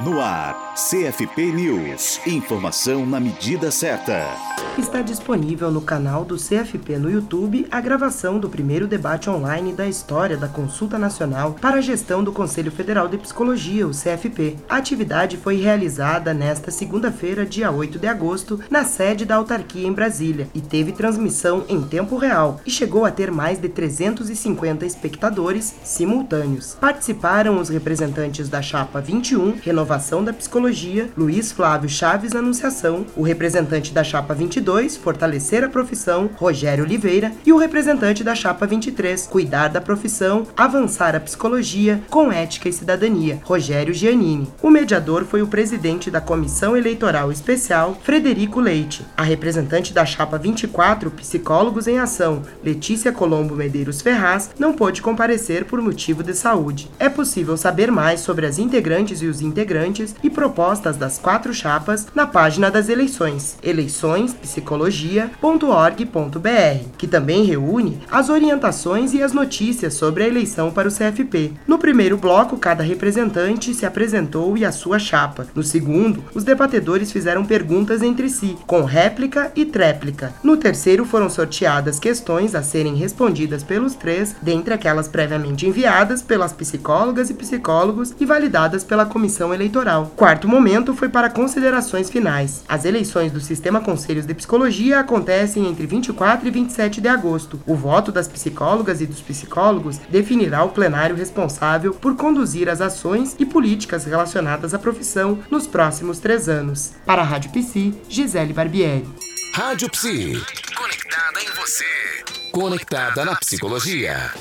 No ar, CFP News. Informação na medida certa. Está disponível no canal do CFP no YouTube a gravação do primeiro debate online da história da Consulta Nacional para a Gestão do Conselho Federal de Psicologia, o CFP. A atividade foi realizada nesta segunda-feira, dia 8 de agosto, na sede da autarquia em Brasília e teve transmissão em tempo real e chegou a ter mais de 350 espectadores simultâneos. Participaram os representantes da Chapa 21, Renovação da Psicologia, Luiz Flávio Chaves Anunciação, o representante da Chapa 22, Fortalecer a Profissão, Rogério Oliveira, e o representante da Chapa 23, Cuidar da Profissão, Avançar a Psicologia com Ética e Cidadania, Rogério Giannini. O mediador foi o presidente da Comissão Eleitoral Especial, Frederico Leite. A representante da Chapa 24, Psicólogos em Ação, Letícia Colombo Medeiros Ferraz, não pôde comparecer por motivo de saúde. É possível saber mais sobre as integrantes e os integrantes e propostas das quatro chapas na página das eleições, eleiçõespsicologia.org.br, que também reúne as orientações e as notícias sobre a eleição para o CFP. No primeiro bloco, cada representante se apresentou e a sua chapa. No segundo, os debatedores fizeram perguntas entre si, com réplica e tréplica. No terceiro, foram sorteadas questões a serem respondidas pelos três, dentre aquelas previamente enviadas pelas psicólogas e psicólogos e validadas pela comissão eleitoral. Quarto momento foi para considerações finais. As eleições do Sistema Conselhos de Psicologia acontecem entre 24 e 27 de agosto. O voto das psicólogas e dos psicólogos definirá o plenário responsável por conduzir as ações e políticas relacionadas à profissão nos próximos três anos. Para a Rádio Psi, Gisele Barbieri. Rádio Psi. Conectada em você. Conectada na psicologia.